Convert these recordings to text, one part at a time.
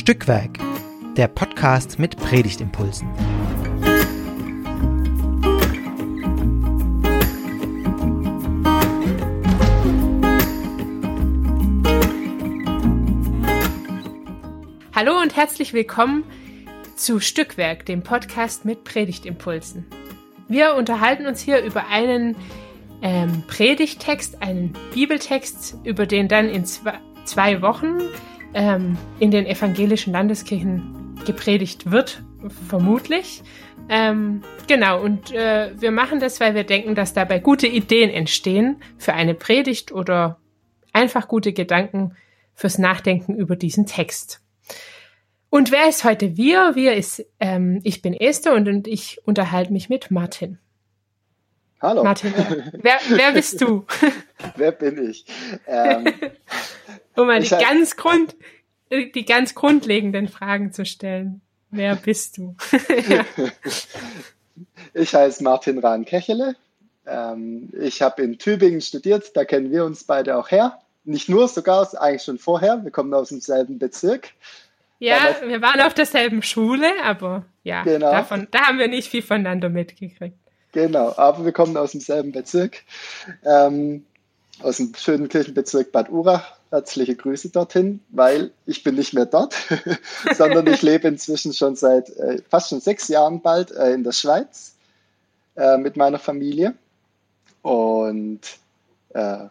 Stückwerk, der Podcast mit Predigtimpulsen. Hallo und herzlich willkommen zu Stückwerk, dem Podcast mit Predigtimpulsen. Wir unterhalten uns hier über einen ähm, Predigtext, einen Bibeltext, über den dann in zwei, zwei Wochen ähm, in den evangelischen Landeskirchen gepredigt wird, vermutlich. Ähm, genau, und äh, wir machen das, weil wir denken, dass dabei gute Ideen entstehen für eine Predigt oder einfach gute Gedanken fürs Nachdenken über diesen Text. Und wer ist heute wir? Wir ist, ähm, ich bin Esther und, und ich unterhalte mich mit Martin. Hallo. Martin, wer, wer bist du? wer bin ich? Ähm, um mal die ganz, Grund, die ganz grundlegenden Fragen zu stellen. Wer bist du? ich heiße Martin Rahn-Kechele. Ähm, ich habe in Tübingen studiert, da kennen wir uns beide auch her. Nicht nur, sogar eigentlich schon vorher. Wir kommen aus demselben Bezirk. Ja, Damals, wir waren auf derselben Schule, aber ja, genau. davon, da haben wir nicht viel voneinander mitgekriegt. Genau, aber wir kommen aus demselben Bezirk, ähm, aus dem schönen Kirchenbezirk Bad Urach. Herzliche Grüße dorthin, weil ich bin nicht mehr dort, sondern ich lebe inzwischen schon seit äh, fast schon sechs Jahren bald äh, in der Schweiz äh, mit meiner Familie. Und äh,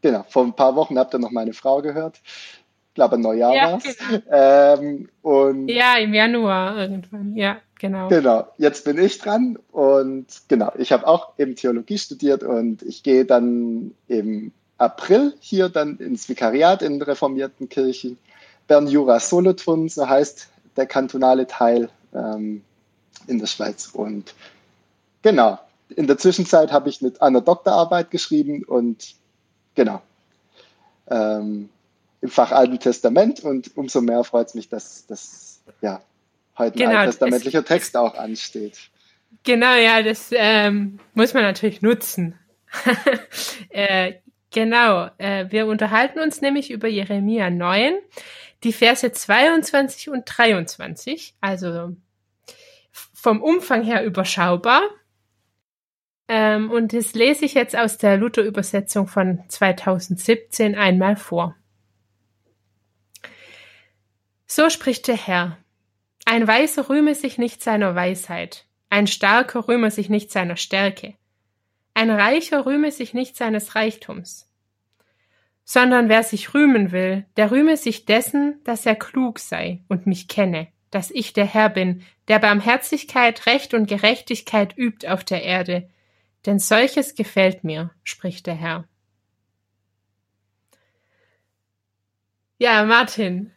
genau, vor ein paar Wochen habt ihr noch meine Frau gehört. Ich glaube, Neujahr ja, war es. Genau. Ähm, und ja, im Januar irgendwann, ja. Genau. Genau, jetzt bin ich dran und genau, ich habe auch eben Theologie studiert und ich gehe dann im April hier dann ins Vikariat in reformierten Kirchen. Bern Jura Solothurn, so heißt der kantonale Teil ähm, in der Schweiz. Und genau, in der Zwischenzeit habe ich mit einer Doktorarbeit geschrieben und genau, ähm, im Fach Alten Testament und umso mehr freut es mich, dass das ja heute genau, ein alttestamentlicher Text auch ansteht. Genau, ja, das ähm, muss man natürlich nutzen. äh, genau, äh, wir unterhalten uns nämlich über Jeremia 9, die Verse 22 und 23, also vom Umfang her überschaubar. Ähm, und das lese ich jetzt aus der Luther-Übersetzung von 2017 einmal vor. So spricht der Herr. Ein Weiser rühme sich nicht seiner Weisheit, ein Starker rühme sich nicht seiner Stärke, ein Reicher rühme sich nicht seines Reichtums, sondern wer sich rühmen will, der rühme sich dessen, dass er klug sei und mich kenne, dass ich der Herr bin, der Barmherzigkeit, Recht und Gerechtigkeit übt auf der Erde, denn solches gefällt mir, spricht der Herr. Ja, Martin,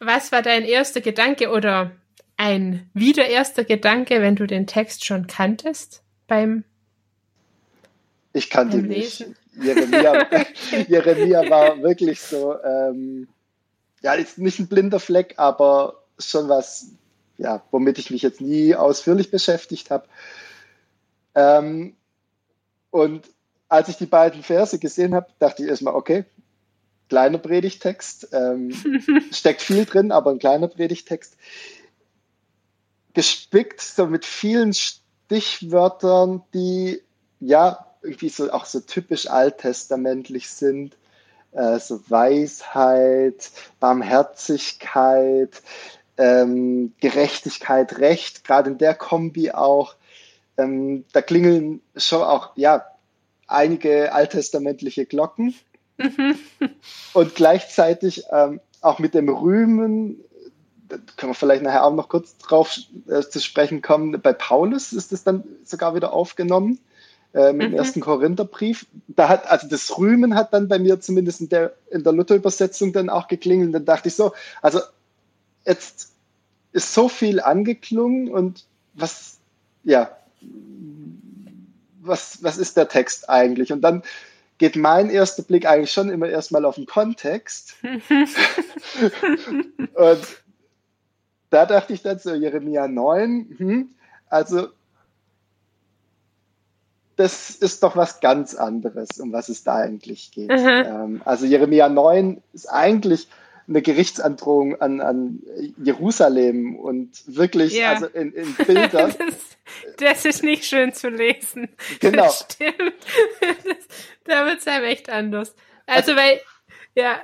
was war dein erster Gedanke oder ein wieder erster Gedanke, wenn du den Text schon kanntest beim Ich kannte ihn nicht. Jeremia, Jeremia war wirklich so, ähm, ja, ist nicht ein blinder Fleck, aber schon was, ja, womit ich mich jetzt nie ausführlich beschäftigt habe. Ähm, und als ich die beiden Verse gesehen habe, dachte ich erstmal, okay, kleiner Predigtext. Ähm, steckt viel drin, aber ein kleiner Predigtext. Gespickt so mit vielen Stichwörtern, die ja irgendwie so auch so typisch alttestamentlich sind. Äh, so Weisheit, Barmherzigkeit, ähm, Gerechtigkeit, Recht, gerade in der Kombi auch. Ähm, da klingeln schon auch ja einige alttestamentliche Glocken. und gleichzeitig ähm, auch mit dem Rühmen, da können wir vielleicht nachher auch noch kurz drauf äh, zu sprechen kommen, bei Paulus ist das dann sogar wieder aufgenommen. Ähm, Im mhm. ersten Korintherbrief. Da hat, also das Rühmen hat dann bei mir zumindest in der, in der Luther-Übersetzung dann auch geklingelt. Dann dachte ich so, also jetzt ist so viel angeklungen und was, ja, was, was ist der Text eigentlich? Und dann geht mein erster Blick eigentlich schon immer erstmal auf den Kontext. und da dachte ich dann so, Jeremia 9, hm, also das ist doch was ganz anderes, um was es da eigentlich geht. Ähm, also Jeremia 9 ist eigentlich eine Gerichtsandrohung an, an Jerusalem und wirklich, Ja. also in, in Bildern. das, das ist nicht schön zu lesen. Genau. Das stimmt. Das, da wird es einem echt anders. Also, weil, ja,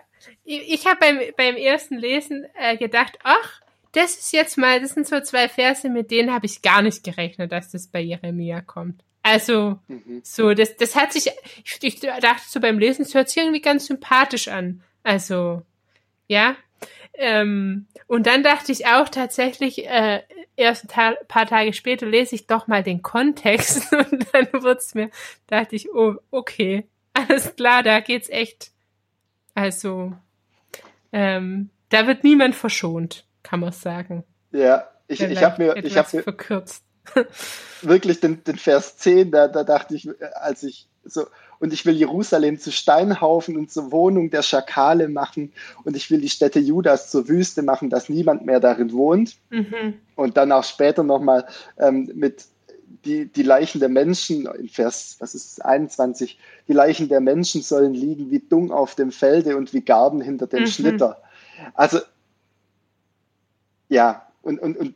ich, ich habe beim, beim ersten Lesen äh, gedacht, ach, das ist jetzt mal, das sind so zwei Verse, mit denen habe ich gar nicht gerechnet, dass das bei Jeremia kommt. Also, Mhm. so, das, das hat sich, ich, ich dachte so beim Lesen, es hört sich irgendwie ganz sympathisch an. Also, ja. Ähm, und dann dachte ich auch tatsächlich, äh, erst ein Ta paar Tage später lese ich doch mal den Kontext und dann wird's mir, dachte ich, oh, okay, alles klar, da geht's echt. Also, ähm, da wird niemand verschont, kann man sagen. Ja, ich, ich habe mir, ich habe mir verkürzt. wirklich den, den Vers 10, da, da dachte ich, als ich so, und ich will Jerusalem zu Steinhaufen und zur Wohnung der Schakale machen und ich will die Städte Judas zur Wüste machen, dass niemand mehr darin wohnt. Mhm. Und dann auch später nochmal ähm, mit die, die Leichen der Menschen, in Vers, was ist es, 21, die Leichen der Menschen sollen liegen wie Dung auf dem Felde und wie Garben hinter dem Mhm. Schlitter. Also, ja, und, und, und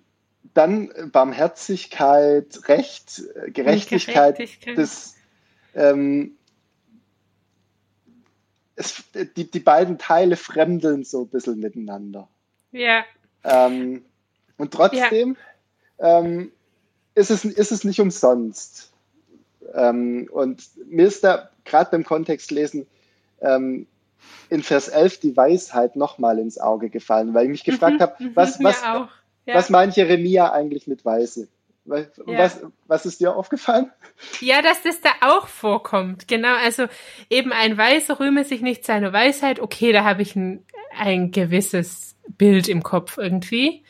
dann Barmherzigkeit, Recht, äh, Gerechtigkeit, Gerechtigkeit. das, ähm, es, die, die beiden Teile fremdeln so ein bisschen miteinander. Ja, Ähm, und trotzdem ähm, ist, es, ist es nicht umsonst. Ähm, und mir ist da gerade beim Kontextlesen ähm, in Vers 11 die Weisheit nochmal ins Auge gefallen, weil ich mich gefragt Mhm, habe, mhm, was, was, auch. Ja. was meint Jeremia eigentlich mit Weise? Was, Ja. was, was ist dir aufgefallen? Ja, dass das da auch vorkommt. Genau, also eben ein Weiser rühme sich nicht seiner Weisheit. Okay, da habe ich ein, ein gewisses Bild im Kopf irgendwie.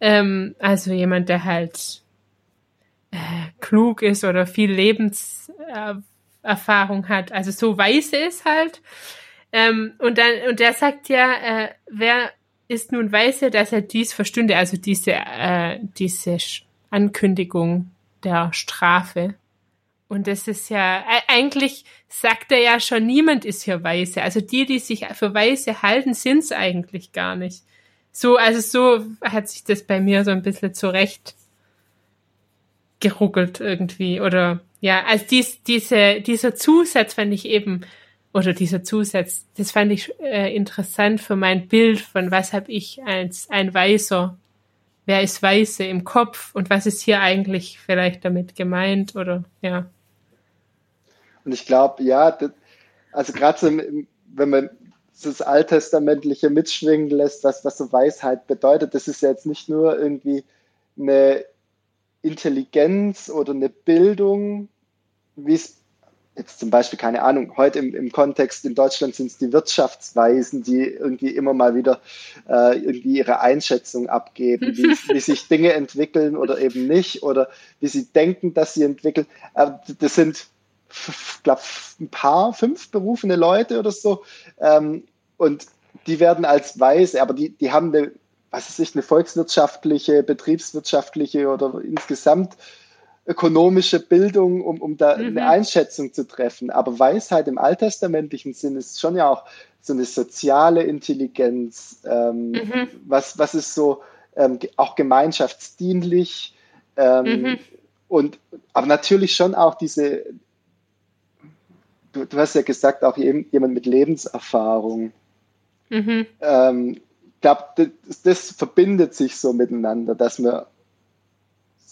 Ähm, also jemand, der halt äh, klug ist oder viel Lebenserfahrung Erfahrung hat. Also so weise ist halt. Ähm, und dann, und der sagt ja, äh, wer ist nun weise, dass er dies verstünde, also diese, äh, diese Ankündigung der Strafe. Und das ist ja, e- eigentlich sagt er ja schon, niemand ist hier weise. Also die, die sich für weise halten, sind's eigentlich gar nicht. So, also so hat sich das bei mir so ein bisschen zurecht geruckelt irgendwie. Oder ja, also dies, diese, dieser Zusatz fand ich eben, oder dieser Zusatz, das fand ich äh, interessant für mein Bild von was habe ich als ein Weiser, wer ist Weise im Kopf? Und was ist hier eigentlich vielleicht damit gemeint? Oder ja. Und ich glaube, ja, das, also gerade so, wenn man das Alttestamentliche mitschwingen lässt, was, was so Weisheit bedeutet, das ist ja jetzt nicht nur irgendwie eine Intelligenz oder eine Bildung, wie es jetzt zum Beispiel, keine Ahnung, heute im, im Kontext in Deutschland sind es die Wirtschaftsweisen, die irgendwie immer mal wieder äh, irgendwie ihre Einschätzung abgeben, wie, wie sich Dinge entwickeln oder eben nicht oder wie sie denken, dass sie entwickeln. Aber das sind, glaube ein paar, fünf berufene Leute oder so. Ähm, und die werden als weise, aber die, die haben eine, was weiß ich, eine volkswirtschaftliche, betriebswirtschaftliche oder insgesamt ökonomische Bildung, um, um da Mhm. eine Einschätzung zu treffen. Aber Weisheit im alttestamentlichen Sinn ist schon ja auch so eine soziale Intelligenz. Ähm, Mhm. was, was ist so ähm, auch gemeinschaftsdienlich? Ähm, Mhm. und, aber natürlich schon auch diese, du, du hast ja gesagt, auch jem- jemand mit Lebenserfahrung. Mhm. Ähm, ich glaube, das, das verbindet sich so miteinander, dass wir,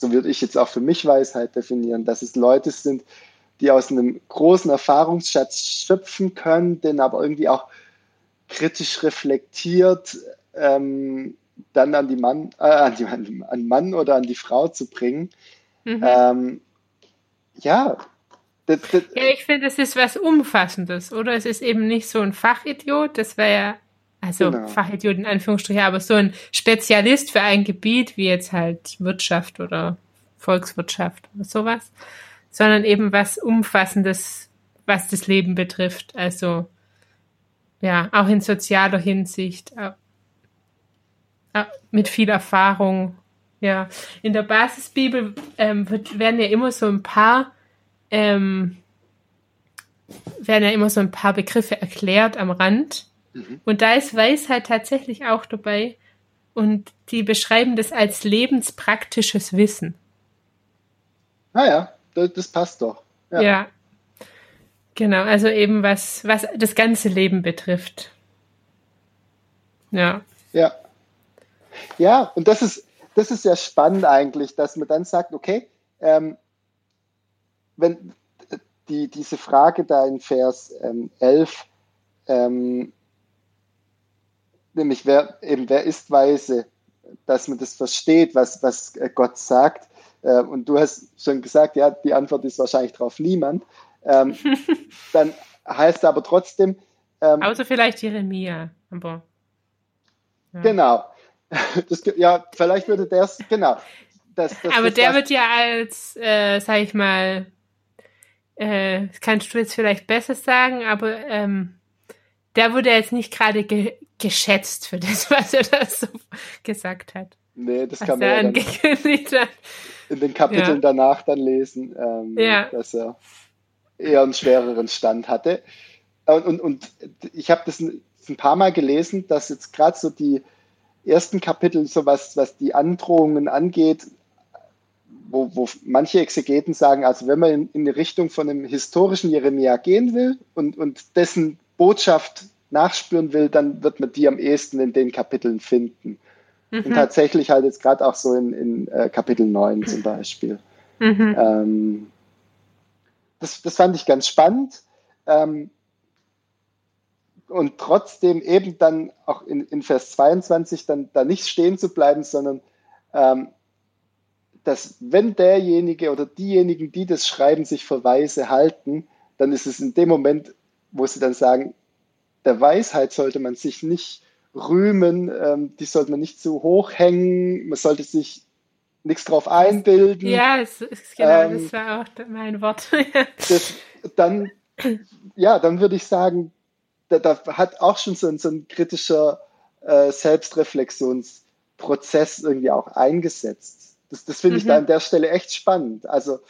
so würde ich jetzt auch für mich Weisheit definieren, dass es Leute sind, die aus einem großen Erfahrungsschatz schöpfen können, den aber irgendwie auch kritisch reflektiert ähm, dann an die Mann, äh, an, die, an den Mann oder an die Frau zu bringen. Mhm. Ähm, ja, das, das, Ja, ich finde, es ist was Umfassendes, oder? Es ist eben nicht so ein Fachidiot, das wäre ja, also Genau. Fachidiot in Anführungsstrichen, aber so ein Spezialist für ein Gebiet, wie jetzt halt Wirtschaft oder Volkswirtschaft oder sowas, sondern eben was Umfassendes, was das Leben betrifft. Also, ja, auch in sozialer Hinsicht, auch, auch mit viel Erfahrung. Ja, in der Basisbibel ähm, wird, werden ja immer so ein paar ähm, werden ja immer so ein paar Begriffe erklärt am Rand. Mhm. Und da ist Weisheit tatsächlich auch dabei. Und die beschreiben das als lebenspraktisches Wissen. Naja, ah das, das passt doch. Ja. ja. Genau, also eben was, was das ganze Leben betrifft. Ja. Ja. Ja, und das ist, das ist sehr spannend eigentlich, dass man dann sagt, okay, ähm, wenn die, diese Frage da in Vers ähm, 11, ähm, nämlich wer, eben, wer ist weise, dass man das versteht, was, was Gott sagt. Äh, und du hast schon gesagt, ja, die Antwort ist wahrscheinlich darauf niemand. Ähm, dann heißt aber trotzdem. Ähm, Außer vielleicht Jeremia. Aber, ja. Genau. Das, ja, vielleicht würde der es, genau. Das, das, aber der wird ja als, äh, sag ich mal, äh, kannst du jetzt vielleicht besser sagen, aber ähm, der wurde jetzt nicht gerade ge geschätzt für das, was er da so gesagt hat. Nee, das kann man ja dann in den Kapiteln ja. danach dann lesen, ähm, ja. dass er eher einen schwereren Stand hatte. Und, und, und ich habe das ein, ein, paar Mal gelesen, dass jetzt gerade so die ersten Kapitel, so was, was die Androhungen angeht, wo, wo manche Exegeten sagen, also wenn man in, in die Richtung von einem historischen Jeremia gehen will und, und dessen Botschaft nachspüren will, dann wird man die am ehesten in den Kapiteln finden. Mhm. Und tatsächlich halt jetzt gerade auch so in, in äh, Kapitel 9 zum Beispiel. Mhm. Ähm, das, das fand ich ganz spannend. Ähm, und trotzdem eben dann auch in, in Vers 22 dann da nicht stehen zu bleiben, sondern ähm, dass wenn derjenige oder diejenigen, die das schreiben, sich für weise halten, dann ist es in dem Moment, wo sie dann sagen, der Weisheit sollte man sich nicht rühmen, ähm, die sollte man nicht zu hoch hängen, man sollte sich nichts drauf einbilden. Ja, es, es, genau, ähm, das war auch mein Wort. das, dann, ja, dann würde ich sagen, da, da hat auch schon so ein, so ein kritischer äh, Selbstreflexionsprozess irgendwie auch eingesetzt. Das, das finde mhm. ich da an der Stelle echt spannend. Also,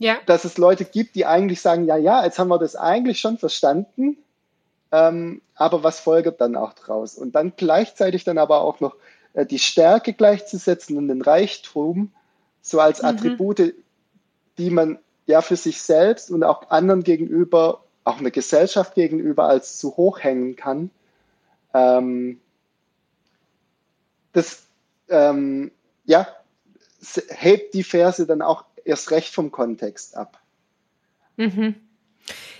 ja. dass es Leute gibt, die eigentlich sagen, ja, ja, jetzt haben wir das eigentlich schon verstanden, ähm, aber was folgt dann auch draus? Und dann gleichzeitig dann aber auch noch äh, die Stärke gleichzusetzen und den Reichtum so als mhm. Attribute, die man ja für sich selbst und auch anderen gegenüber, auch eine Gesellschaft gegenüber als zu hoch hängen kann. Ähm, das ähm, ja, hebt die Verse dann auch erst recht vom Kontext ab. Mhm.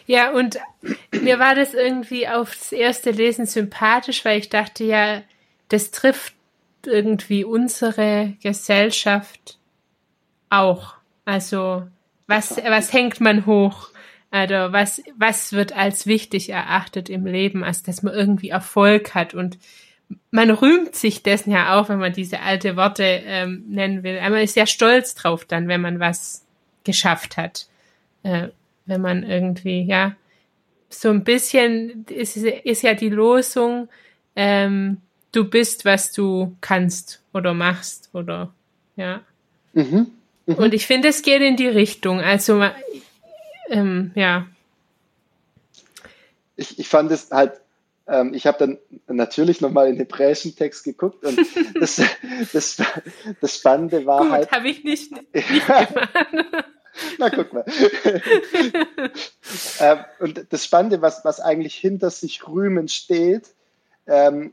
Ja, und mir war das irgendwie aufs erste Lesen sympathisch, weil ich dachte, ja, das trifft irgendwie unsere Gesellschaft auch. Also, was, was hängt man hoch? Also, was, was wird als wichtig erachtet im Leben? Also, dass man irgendwie Erfolg hat und man rühmt sich dessen ja auch, wenn man diese alte Worte ähm, nennen will. Aber man ist ja stolz drauf dann, wenn man was geschafft hat. Äh, wenn man irgendwie, ja, so ein bisschen ist, ist ja die Losung, ähm, du bist, was du kannst oder machst oder ja. Mhm. Mhm. Und ich finde, es geht in die Richtung. Also ähm, ja. Ich, ich fand es halt, ähm, ich habe dann natürlich nochmal in den hebräischen Text geguckt und das, das, das Spannende war Gut, halt. habe ich nicht, nicht gemacht. Na, guck mal. ähm, und das Spannende, was, was eigentlich hinter sich rühmen steht, ähm,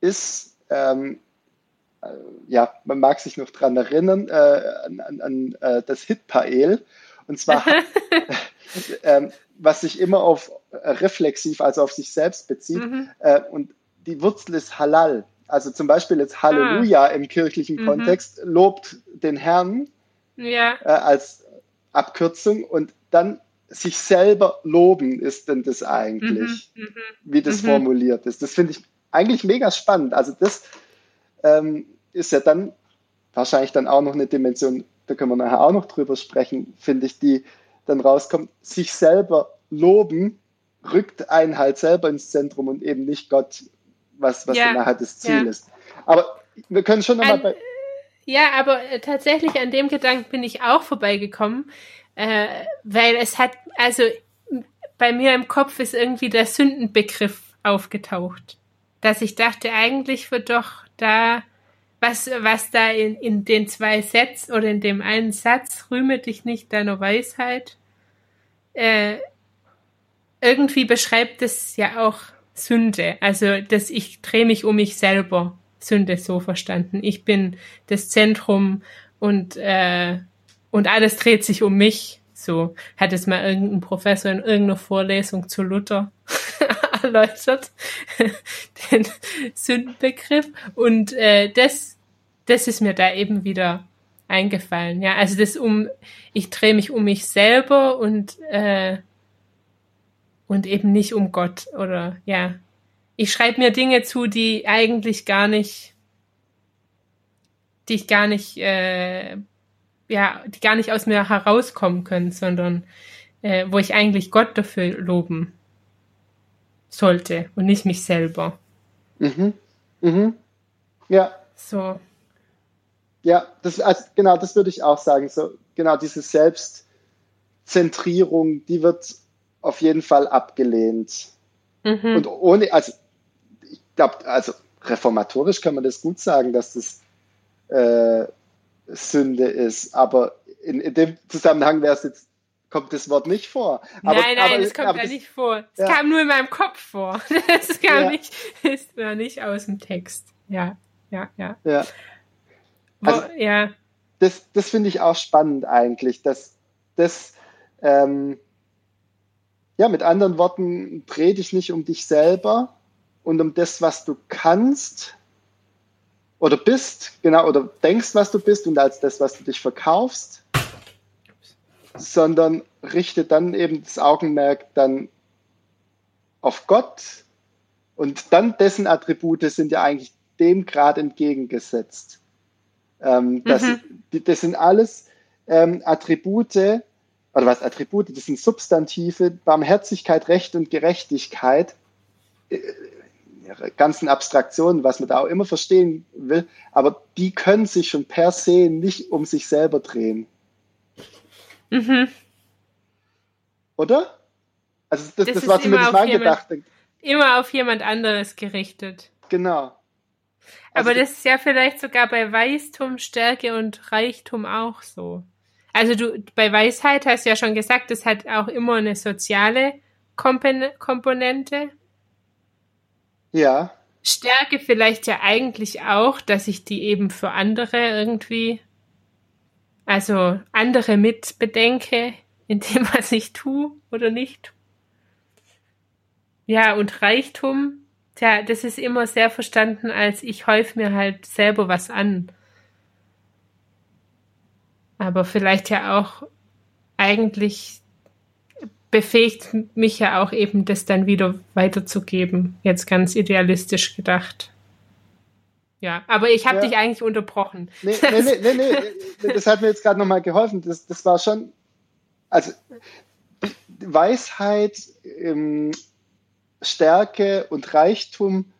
ist, ähm, äh, ja, man mag sich noch dran erinnern, äh, an, an, an äh, das Hitpael. Und zwar, ähm, was sich immer auf äh, reflexiv, also auf sich selbst bezieht. Mhm. Äh, und die Wurzel ist Halal. Also zum Beispiel jetzt Halleluja ah. im kirchlichen mhm. Kontext lobt den Herrn ja. äh, als Abkürzung und dann sich selber loben ist denn das eigentlich, mhm. mhm. wie das mhm. formuliert ist. Das finde ich eigentlich mega spannend. Also das ähm, ist ja dann wahrscheinlich dann auch noch eine Dimension, da können wir nachher auch noch drüber sprechen, finde ich, die dann rauskommt, sich selber loben, rückt einen halt selber ins Zentrum und eben nicht Gott, was, was ja, dann nachher das Ziel ja. ist. Aber wir können schon nochmal bei. Ja, aber äh, tatsächlich an dem Gedanken bin ich auch vorbeigekommen, äh, weil es hat, also bei mir im Kopf ist irgendwie der Sündenbegriff aufgetaucht. Dass ich dachte, eigentlich wird doch da, was, was da in, in den zwei Sätzen oder in dem einen Satz, rühme dich nicht deiner Weisheit, äh, irgendwie beschreibt es ja auch Sünde. Also, dass ich drehe mich um mich selber. Sünde so verstanden. Ich bin das Zentrum und, äh, und alles dreht sich um mich. So hat es mal irgendein Professor in irgendeiner Vorlesung zu Luther erläutert, den Sündenbegriff. Und äh, das, das ist mir da eben wieder eingefallen. Ja, also das um, ich drehe mich um mich selber und äh, und eben nicht um Gott oder ja. Ich schreibe mir Dinge zu, die eigentlich gar nicht, die ich gar nicht, äh, ja, die gar nicht aus mir herauskommen können, sondern äh, wo ich eigentlich Gott dafür loben sollte und nicht mich selber. Mhm. Mhm. Ja. So. Ja, das, also, genau, das würde ich auch sagen. So, genau, diese Selbstzentrierung, die wird auf jeden Fall abgelehnt. Mhm. Und ohne, also ich glaube, also reformatorisch kann man das gut sagen, dass das äh, Sünde ist, aber in, in dem Zusammenhang wäre es jetzt kommt das Wort nicht vor. Aber, nein, nein, das kommt aber da das, nicht vor. Es ja. kam nur in meinem Kopf vor. Das kam ja. nicht, ist war nicht aus dem Text. Ja, ja, ja. Ja. Also, Wo, ja. Das, das finde ich auch spannend eigentlich, dass das ähm, ja, mit anderen Worten, dreh dich nicht um dich selber und um das, was du kannst oder bist, genau, oder denkst, was du bist und als das, was du dich verkaufst, sondern richte dann eben das Augenmerk dann auf Gott und dann dessen Attribute sind ja eigentlich dem gerade entgegengesetzt. Ähm, das, mhm. das sind alles ähm, Attribute, oder was Attribute, das sind Substantive, Barmherzigkeit, Recht und Gerechtigkeit, äh, ganzen Abstraktionen, was man da auch immer verstehen will, aber die können sich schon per se nicht um sich selber drehen. Mhm. Oder? Also das, das, das war zumindest mein Gedachte. Immer auf jemand anderes gerichtet. Genau. Also aber das ist ja vielleicht sogar bei Weistum, Stärke und Reichtum auch so. Also du bei Weisheit hast du ja schon gesagt, es hat auch immer eine soziale Komponente. Ja. Stärke vielleicht ja eigentlich auch, dass ich die eben für andere irgendwie, also andere mit bedenke, in dem, was ich tue oder nicht. Ja, und Reichtum, tja, das ist immer sehr verstanden als ich häuf mir halt selber was an aber vielleicht ja auch eigentlich befähigt mich ja auch eben, das dann wieder weiterzugeben. Jetzt ganz idealistisch gedacht. Ja, aber ich habe ja. dich eigentlich unterbrochen. Nee, nee, nee, nee, nee. das hat mir jetzt gerade nochmal geholfen. Das, das war schon, also Weisheit, ähm, Stärke und Reichtum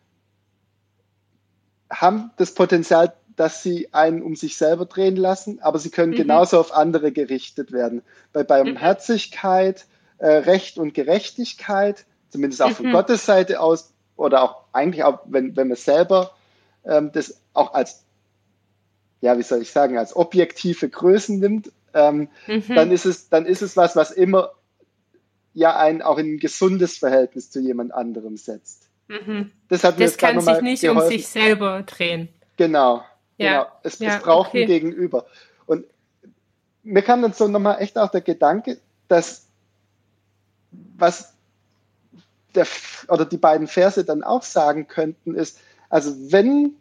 haben das Potenzial, dass sie einen um sich selber drehen lassen, aber sie können mhm. genauso auf andere gerichtet werden. Bei Barmherzigkeit, mhm. äh, Recht und Gerechtigkeit, zumindest auch von mhm. Gottes Seite aus, oder auch eigentlich auch, wenn, wenn man selber ähm, das auch als, ja, wie soll ich sagen, als objektive Größen nimmt, ähm, mhm. dann ist es, dann ist es was, was immer ja ein auch in ein gesundes Verhältnis zu jemand anderem setzt. Mhm. Das, hat mir das kann sich nicht geholfen. um sich selber drehen. Genau, ja. Genau. Es, ja, es braucht okay. ein Gegenüber. Und mir kam dann so nochmal echt auch der Gedanke, dass was der, oder die beiden Verse dann auch sagen könnten, ist, also wenn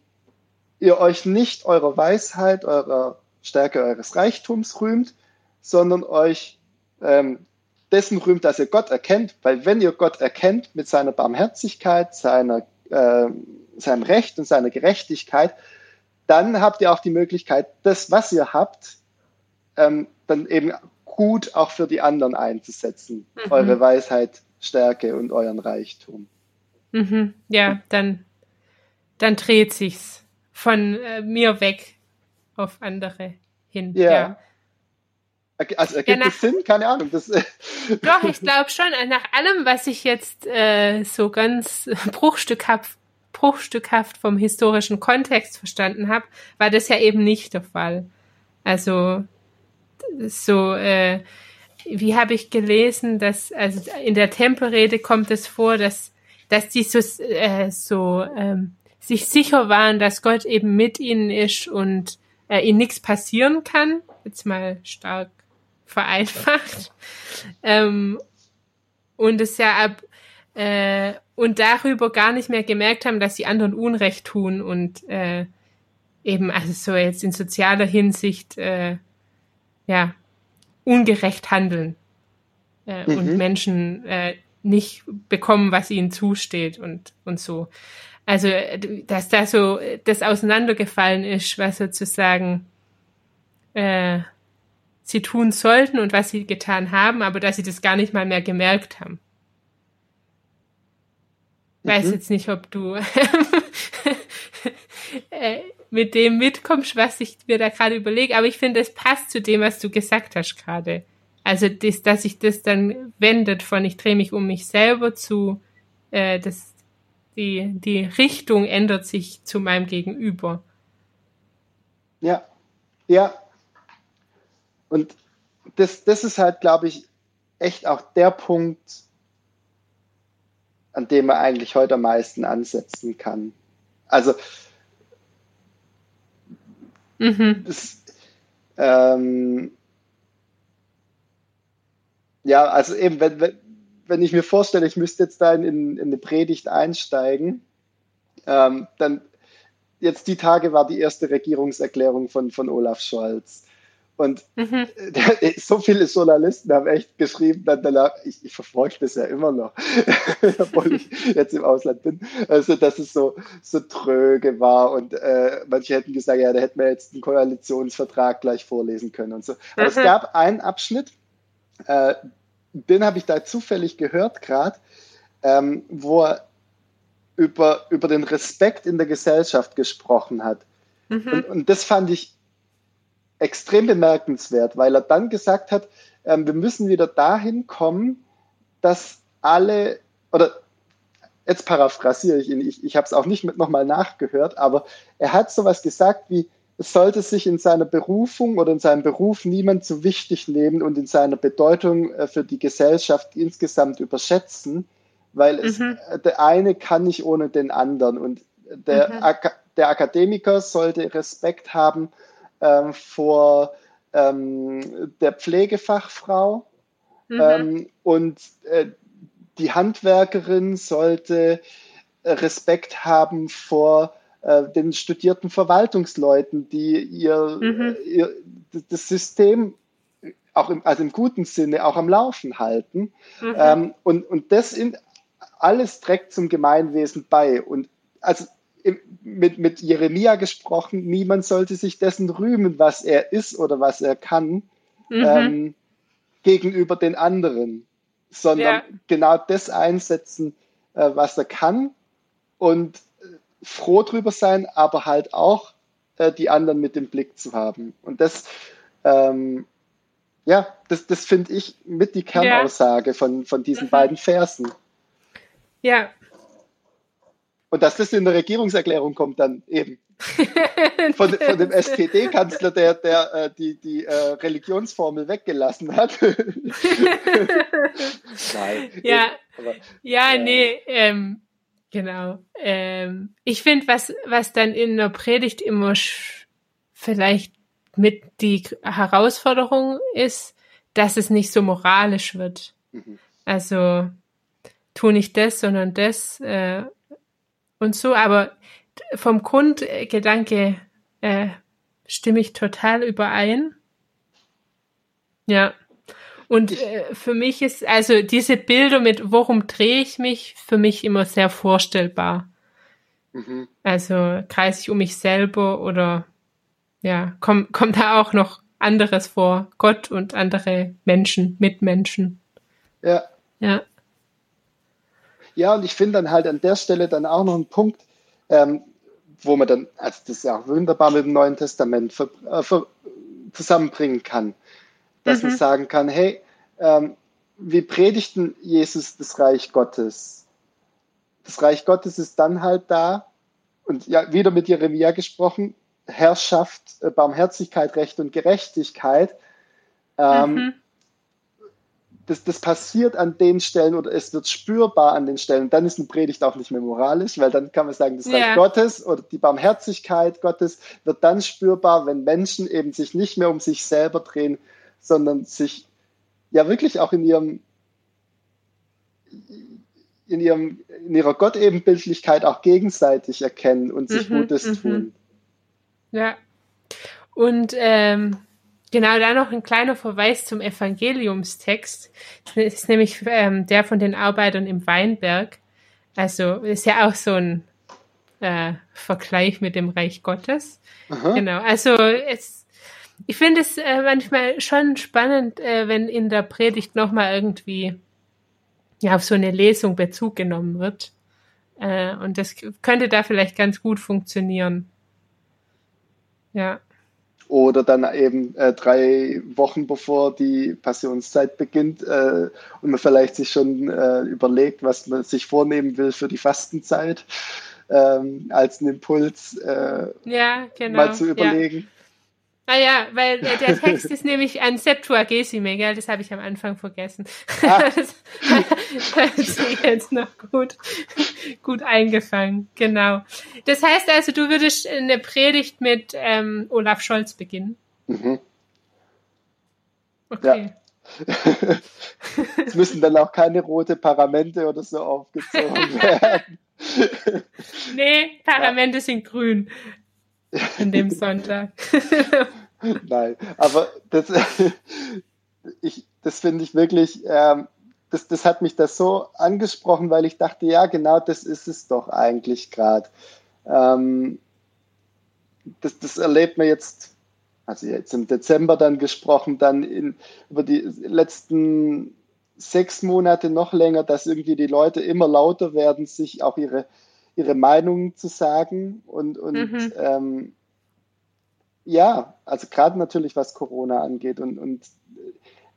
ihr euch nicht eurer Weisheit, eurer Stärke, eures Reichtums rühmt, sondern euch ähm, dessen rühmt, dass ihr Gott erkennt, weil wenn ihr Gott erkennt mit seiner Barmherzigkeit, seiner, äh, seinem Recht und seiner Gerechtigkeit, dann habt ihr auch die Möglichkeit, das, was ihr habt, ähm, dann eben gut auch für die anderen einzusetzen. Mhm. Eure Weisheit, Stärke und euren Reichtum. Mhm. Ja, dann, dann dreht sich's von äh, mir weg auf andere hin. Ja. ja. Also ergibt ja, nach, das Sinn? Keine Ahnung. Das, doch, ich glaube schon. Nach allem, was ich jetzt äh, so ganz bruchstückhaft, bruchstückhaft vom historischen Kontext verstanden habe, war das ja eben nicht der Fall. Also so, äh, wie habe ich gelesen, dass also in der Tempelrede kommt es vor, dass dass die so, äh, so ähm, sich sicher waren, dass Gott eben mit ihnen ist und äh, ihnen nichts passieren kann. Jetzt mal stark vereinfacht. Ähm, und es ja ab äh, und darüber gar nicht mehr gemerkt haben, dass die anderen Unrecht tun und äh, eben also so jetzt in sozialer Hinsicht äh, ja ungerecht handeln äh, mhm. und Menschen äh, nicht bekommen, was ihnen zusteht und und so. Also dass da so das auseinandergefallen ist, was sozusagen äh, sie tun sollten und was sie getan haben, aber dass sie das gar nicht mal mehr gemerkt haben. Ich weiß mhm. jetzt nicht, ob du äh, mit dem mitkommst, was ich mir da gerade überlege, aber ich finde, es passt zu dem, was du gesagt hast gerade. Also, das, dass sich das dann wendet von ich drehe mich um mich selber zu, äh, das, die, die Richtung ändert sich zu meinem Gegenüber. Ja, ja, und das, das ist halt, glaube ich, echt auch der Punkt, an dem man eigentlich heute am meisten ansetzen kann. Also, mhm. das, ähm, ja, also eben, wenn, wenn, wenn ich mir vorstelle, ich müsste jetzt da in, in eine Predigt einsteigen, ähm, dann jetzt die Tage war die erste Regierungserklärung von, von Olaf Scholz. Und mhm. so viele Journalisten haben echt geschrieben, dann danach, ich, ich verfolge das ja immer noch, obwohl ich jetzt im Ausland bin, also dass es so, so tröge war und äh, manche hätten gesagt, ja, da hätten wir jetzt einen Koalitionsvertrag gleich vorlesen können und so. Aber mhm. es gab einen Abschnitt, äh, den habe ich da zufällig gehört gerade, ähm, wo er über, über den Respekt in der Gesellschaft gesprochen hat. Mhm. Und, und das fand ich extrem bemerkenswert, weil er dann gesagt hat, ähm, wir müssen wieder dahin kommen, dass alle, oder jetzt paraphrasiere ich ihn, ich, ich habe es auch nicht mit nochmal nachgehört, aber er hat sowas gesagt wie, es sollte sich in seiner Berufung oder in seinem Beruf niemand zu wichtig nehmen und in seiner Bedeutung äh, für die Gesellschaft insgesamt überschätzen, weil es, mhm. Äh, der eine kann nicht ohne den anderen und der, mhm. Der Akademiker sollte Respekt haben ähm, vor ähm, der Pflegefachfrau mhm. ähm, und äh, die Handwerkerin sollte Respekt haben vor äh, den studierten Verwaltungsleuten, die ihr, mhm. Äh, ihr das System auch im, also im guten Sinne auch am Laufen halten. Mhm. Ähm, und, und das in, alles trägt zum Gemeinwesen bei. Und also mit, mit Jeremia gesprochen, niemand sollte sich dessen rühmen, was er ist oder was er kann, mhm. ähm, gegenüber den anderen, sondern ja. genau das einsetzen, äh, was er kann und froh drüber sein, aber halt auch äh, die anderen mit dem Blick zu haben. Und das, ähm, ja, das, das finde ich mit die Kernaussage ja. von, von diesen mhm. beiden Versen. Ja, und dass das in der Regierungserklärung kommt, dann eben von, von dem SPD-Kanzler, der, der äh, die, die äh, Religionsformel weggelassen hat. Nein. Ja, aber, ja, äh, nee, ähm, genau. Ähm, ich finde, was, was dann in der Predigt immer vielleicht mit die Herausforderung ist, dass es nicht so moralisch wird. Mhm. Also tu nicht das, sondern das. Äh, und so, aber vom Grundgedanke äh, stimme ich total überein. Ja. Und äh, für mich ist also diese Bilder mit worum drehe ich mich für mich immer sehr vorstellbar. Mhm. Also kreise ich um mich selber oder ja, kommt kommt da auch noch anderes vor, Gott und andere Menschen, Mitmenschen. Ja. Ja. Ja, und ich finde dann halt an der Stelle dann auch noch einen Punkt, ähm, wo man dann, also das ist ja auch wunderbar mit dem Neuen Testament für, äh, für, zusammenbringen kann. Dass mhm. man sagen kann, hey, ähm, wir predigten Jesus das Reich Gottes. Das Reich Gottes ist dann halt da, und ja, wieder mit Jeremia gesprochen, Herrschaft, äh, Barmherzigkeit, Recht und Gerechtigkeit. Ähm, mhm. das, das passiert an den Stellen oder es wird spürbar an den Stellen. Dann ist eine Predigt auch nicht mehr moralisch, weil dann kann man sagen, das Reich ja. Gottes oder die Barmherzigkeit Gottes wird dann spürbar, wenn Menschen eben sich nicht mehr um sich selber drehen, sondern sich ja wirklich auch in ihrem in, ihrem, in ihrer Gottebenbildlichkeit auch gegenseitig erkennen und sich mhm, Gutes mhm. tun. Ja. Und ähm, genau da noch ein kleiner Verweis zum Evangeliumstext. Das ist nämlich ähm, der von den Arbeitern im Weinberg. Also ist ja auch so ein äh, Vergleich mit dem Reich Gottes. Aha. Genau. Also es, ich finde es äh, manchmal schon spannend, äh, wenn in der Predigt nochmal irgendwie ja, auf so eine Lesung Bezug genommen wird. Äh, und das könnte da vielleicht ganz gut funktionieren. Ja. Oder dann eben äh, drei Wochen bevor die Passionszeit beginnt äh, und man vielleicht sich schon äh, überlegt, was man sich vornehmen will für die Fastenzeit, ähm, als einen Impuls ja, genau. mal zu überlegen. Ja. Ah ja, weil der, der Text ist nämlich ein Septuagesime, gell? Das habe ich am Anfang vergessen. Ah. Das, das ist jetzt noch gut, gut eingefangen. Genau. Das heißt also, du würdest eine Predigt mit ähm, Olaf Scholz beginnen. Mhm. Okay. Ja. es müssen dann auch keine rote Paramente oder so aufgezogen werden. nee, Paramente ja. sind grün an dem Sonntag. Nein, aber das, ich, das finde ich wirklich, ähm, das, das hat mich das so angesprochen, weil ich dachte, ja, genau das ist es doch eigentlich gerade. Ähm, das, das erlebt man jetzt, also jetzt im Dezember dann gesprochen, dann in, über die letzten sechs Monate noch länger, dass irgendwie die Leute immer lauter werden, sich auch ihre, ihre Meinungen zu sagen und, und mhm. ähm, ja, also gerade natürlich was Corona angeht und, und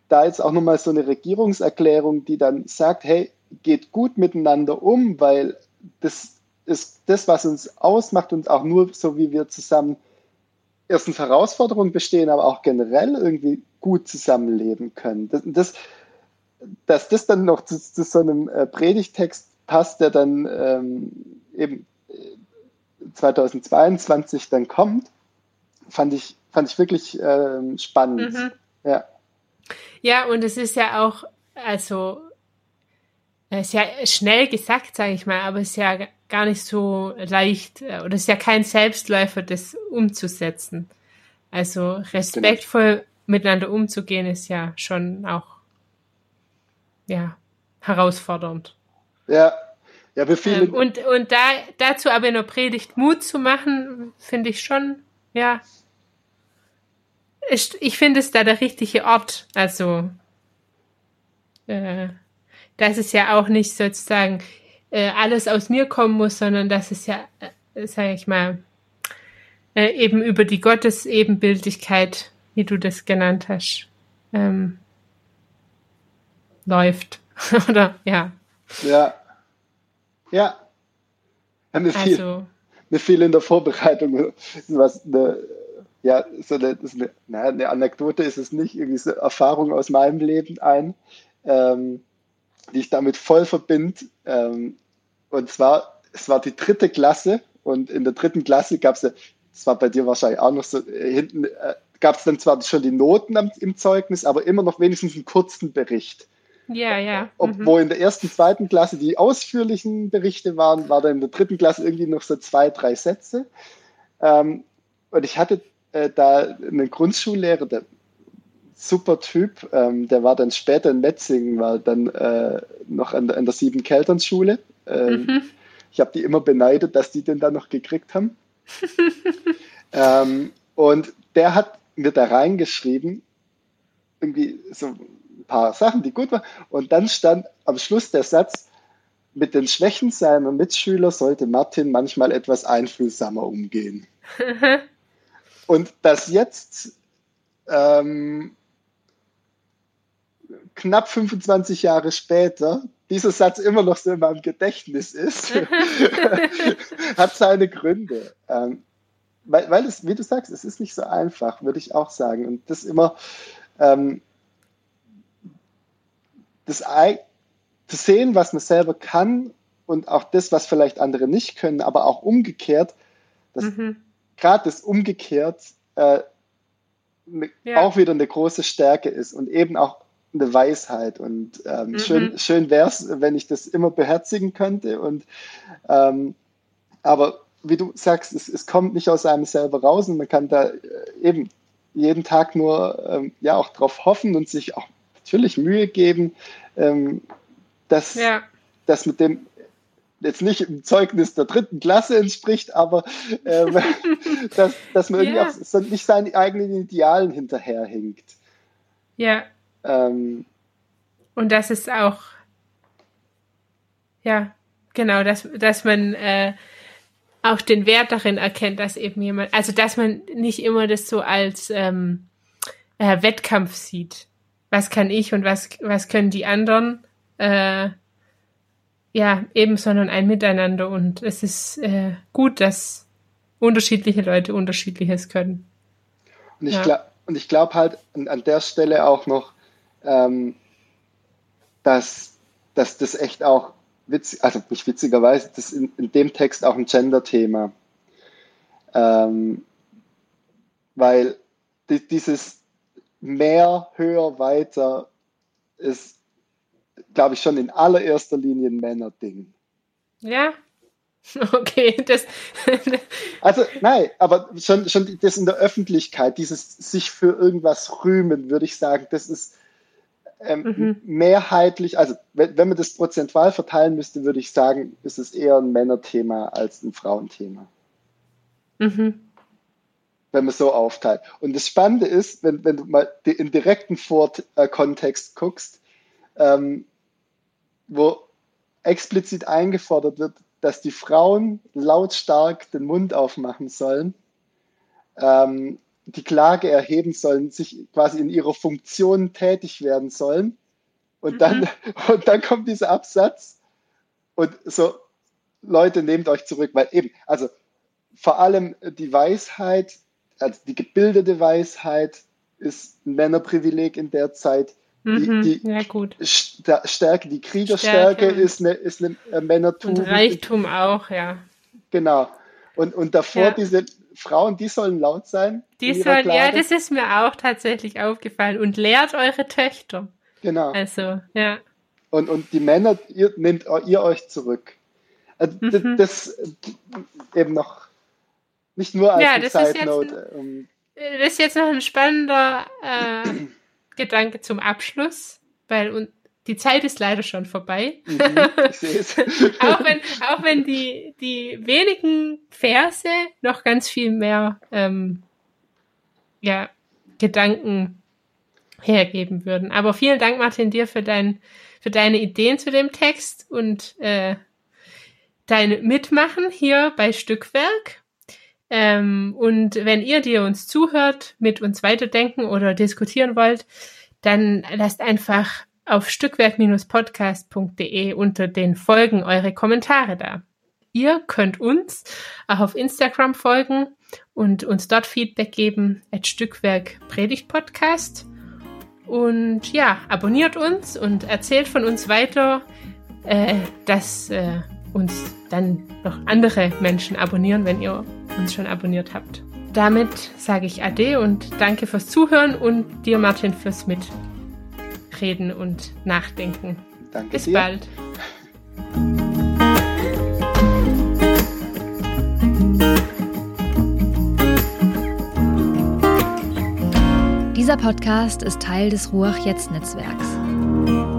da ist auch nochmal so eine Regierungserklärung, die dann sagt, hey, geht gut miteinander um, weil das ist das, was uns ausmacht und auch nur so, wie wir zusammen erstens Herausforderungen bestehen, aber auch generell irgendwie gut zusammenleben können. Das, das, dass das dann noch zu, zu so einem äh, Predigtext passt, der dann ähm, eben 2022 äh, dann kommt, fand ich, fand ich wirklich äh, spannend. Mhm. Ja. Ja, und es ist ja auch, also, es ist ja schnell gesagt, sage ich mal, aber es ist ja gar nicht so leicht, äh, oder es ist ja kein Selbstläufer, das umzusetzen. Also respektvoll genau. miteinander umzugehen, ist ja schon auch ja, herausfordernd. Ja, ja, wir viele. Ähm, und und da, dazu aber in der Predigt Mut zu machen, finde ich schon ja. Ich, ich finde es da der richtige Ort. Also, äh, dass es ja auch nicht sozusagen äh, alles aus mir kommen muss, sondern dass es ja, äh, sage ich mal, äh, eben über die Gottesebenbildlichkeit, wie du das genannt hast, ähm, läuft. Oder ja. Ja. Ja. ja mir, fiel, also, mir fiel in der Vorbereitung was eine, ja, so eine, eine, naja, eine Anekdote ist es nicht, irgendwie so Erfahrung aus meinem Leben ein, ähm, die ich damit voll verbinde. Ähm, und zwar, es war die dritte Klasse und in der dritten Klasse gab es ja, das war bei dir wahrscheinlich auch noch so, äh, hinten äh, gab es dann zwar schon die Noten am, im Zeugnis, aber immer noch wenigstens einen kurzen Bericht. Ja, ja. Obwohl mhm. in der ersten, zweiten Klasse die ausführlichen Berichte waren, war dann in der dritten Klasse irgendwie noch so zwei, drei Sätze. Ähm, und ich hatte äh, da einen Grundschullehrer, der super Typ, ähm, der war dann später in Metzingen, war dann äh, noch an der, an der Sieben Kelternschule. Ähm, mhm. Ich habe die immer beneidet, dass die den dann noch gekriegt haben. ähm, und der hat mir da reingeschrieben, irgendwie so ein paar Sachen, die gut waren. Und dann stand am Schluss der Satz, mit den Schwächen seiner Mitschüler sollte Martin manchmal etwas einfühlsamer umgehen. Und dass jetzt ähm, knapp 25 Jahre später dieser Satz immer noch so in meinem Gedächtnis ist, hat seine Gründe. Ähm, weil, weil es, wie du sagst, es ist nicht so einfach, würde ich auch sagen. Und das immer, ähm, das zu sehen, was man selber kann und auch das, was vielleicht andere nicht können, aber auch umgekehrt, dass mhm. gerade das umgekehrt äh, ne, ja. auch wieder eine große Stärke ist und eben auch eine Weisheit. Und ähm, mhm. schön, schön wäre es, wenn ich das immer beherzigen könnte. Und ähm, aber wie du sagst, es, es kommt nicht aus einem selber raus und man kann da äh, eben jeden Tag nur ähm, ja auch darauf hoffen und sich auch natürlich Mühe geben, ähm, dass ja. das mit dem jetzt nicht im Zeugnis der dritten Klasse entspricht, aber ähm, dass, dass man irgendwie ja. auch nicht seinen eigenen Idealen hinterherhinkt. Ja. Ähm, und das ist auch, ja, genau, dass, dass man äh, auch den Wert darin erkennt, dass eben jemand, also dass man nicht immer das so als ähm, äh, Wettkampf sieht. Was kann ich und was, was können die anderen? Äh, ja, eben, sondern ein Miteinander. Und es ist äh, gut, dass unterschiedliche Leute unterschiedliches können. Und ich ja. glaube glaub halt an, an, der Stelle auch noch, ähm, dass, dass das echt auch witzig, also nicht witzigerweise, das ist in, in dem Text auch ein Gender-Thema. Ähm, weil die, dieses mehr, höher, weiter ist, glaube ich, schon in allererster Linie ein Männerding. Ja, Okay, das. also nein, aber schon, schon das in der Öffentlichkeit, dieses sich für irgendwas rühmen, würde ich sagen, das ist ähm, mhm. mehrheitlich, also wenn, wenn man das prozentual verteilen müsste, würde ich sagen, ist es eher ein Männerthema als ein Frauenthema. Mhm. Wenn man so aufteilt. Und das Spannende ist, wenn, wenn du mal in direkten Fort äh, guckst, ähm, wo explizit eingefordert wird, dass die Frauen lautstark den Mund aufmachen sollen, ähm, die Klage erheben sollen, sich quasi in ihrer Funktion tätig werden sollen. Und, mhm. dann, und dann kommt dieser Absatz und so, Leute, nehmt euch zurück, weil eben, also vor allem die Weisheit, also die gebildete Weisheit ist ein Männerprivileg in der Zeit. Mhm, die, die ja. Stärke, die Kriegerstärke Stärke. ist eine, ist eine äh, Männertum. Und Reichtum auch, ja. Genau. Und, und davor ja. diese Frauen, die sollen laut sein. Die sollen, ja, das ist mir auch tatsächlich aufgefallen. Und lehrt eure Töchter. Genau. Also, ja. Und, und die Männer, ihr nehmt ihr euch zurück. Äh, mhm. Das, eben noch nicht nur als ja, das Side ist Note. Ein, ähm, das ist jetzt noch ein spannender äh, Gedanke zum Abschluss, weil die Zeit ist leider schon vorbei. Mhm, auch wenn, auch wenn die, die wenigen Verse noch ganz viel mehr ähm, ja, Gedanken hergeben würden. Aber vielen Dank, Martin, dir für, dein, für deine Ideen zu dem Text und äh, dein Mitmachen hier bei Stückwerk. Ähm, und wenn ihr, die uns zuhört, mit uns weiterdenken oder diskutieren wollt, dann lasst einfach auf stückwerk-podcast.de unter den Folgen eure Kommentare da. Ihr könnt uns auch auf Instagram folgen und uns dort Feedback geben, at Stückwerk Predigt Podcast. Und ja, abonniert uns und erzählt von uns weiter, äh, dass äh, uns dann noch andere Menschen abonnieren, wenn ihr uns schon abonniert habt. Damit sage ich Ade und danke fürs Zuhören und dir, Martin, fürs Mitreden und Nachdenken. Danke Bis dir. bald. Dieser Podcast ist Teil des Ruach Jetzt Netzwerks.